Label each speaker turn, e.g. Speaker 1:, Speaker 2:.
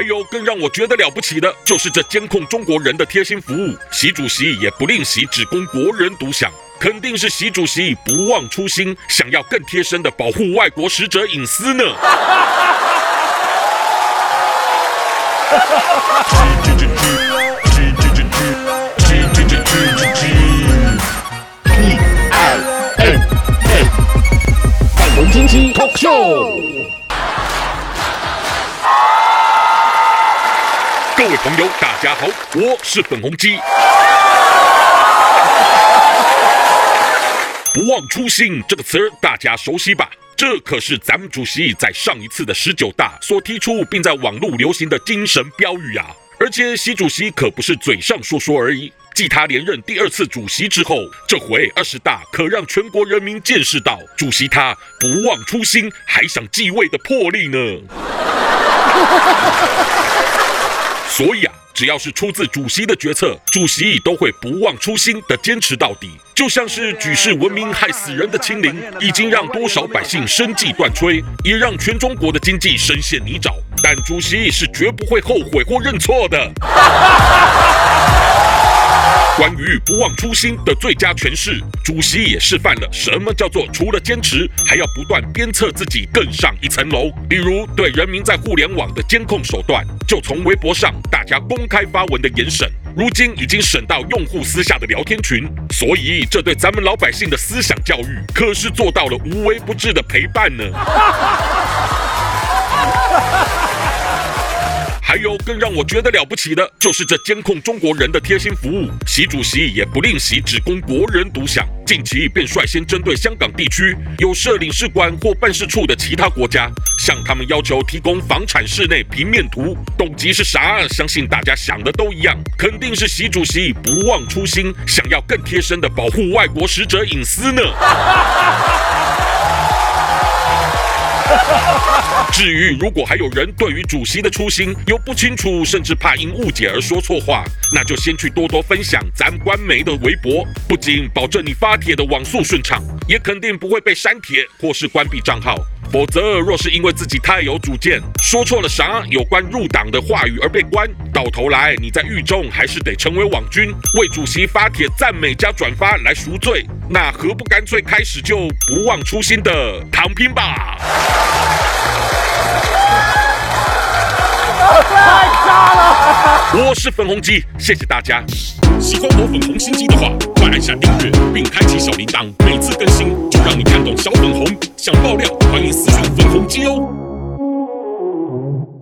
Speaker 1: 还有更让我觉得了不起的，就是这监控中国人的贴心服务，习主席也不吝惜，只供国人独享。肯定是习主席不忘初心，想要更贴身的保护外国使者隐私呢。各位朋友，大家好，我是粉红鸡。不忘初心这个词儿大家熟悉吧？这可是咱们主席在上一次的十九大所提出，并在网络流行的精神标语啊！而且习主席可不是嘴上说说而已，继他连任第二次主席之后，这回二十大可让全国人民见识到主席他不忘初心还想继位的魄力呢。所以啊。只要是出自主席的决策，主席都会不忘初心的坚持到底。就像是举世闻名害死人的清零，已经让多少百姓生计断炊，也让全中国的经济深陷泥沼。但主席是绝不会后悔或认错的。关于不忘初心的最佳诠释，主席也示范了什么叫做除了坚持，还要不断鞭策自己更上一层楼。比如对人民在互联网的监控手段，就从微博上大家公开发文的严审，如今已经审到用户私下的聊天群。所以这对咱们老百姓的思想教育，可是做到了无微不至的陪伴呢。还有更让我觉得了不起的，就是这监控中国人的贴心服务，习主席也不吝惜，只供国人独享。近期便率先针对香港地区有设领事馆或办事处的其他国家，向他们要求提供房产室内平面图，动机是啥？相信大家想的都一样，肯定是习主席不忘初心，想要更贴身的保护外国使者隐私呢。至于如果还有人对于主席的初心有不清楚，甚至怕因误解而说错话，那就先去多多分享咱官媒的微博，不仅保证你发帖的网速顺畅，也肯定不会被删帖或是关闭账号。否则，若是因为自己太有主见，说错了啥有关入党的话语而被关，到头来你在狱中还是得成为网军，为主席发帖赞美加转发来赎罪，那何不干脆开始就不忘初心的躺平吧？我是粉红鸡，谢谢大家。喜欢我粉红心机的话，快按下订阅并开启小铃铛，每次更新就让你看懂小粉红。想爆料，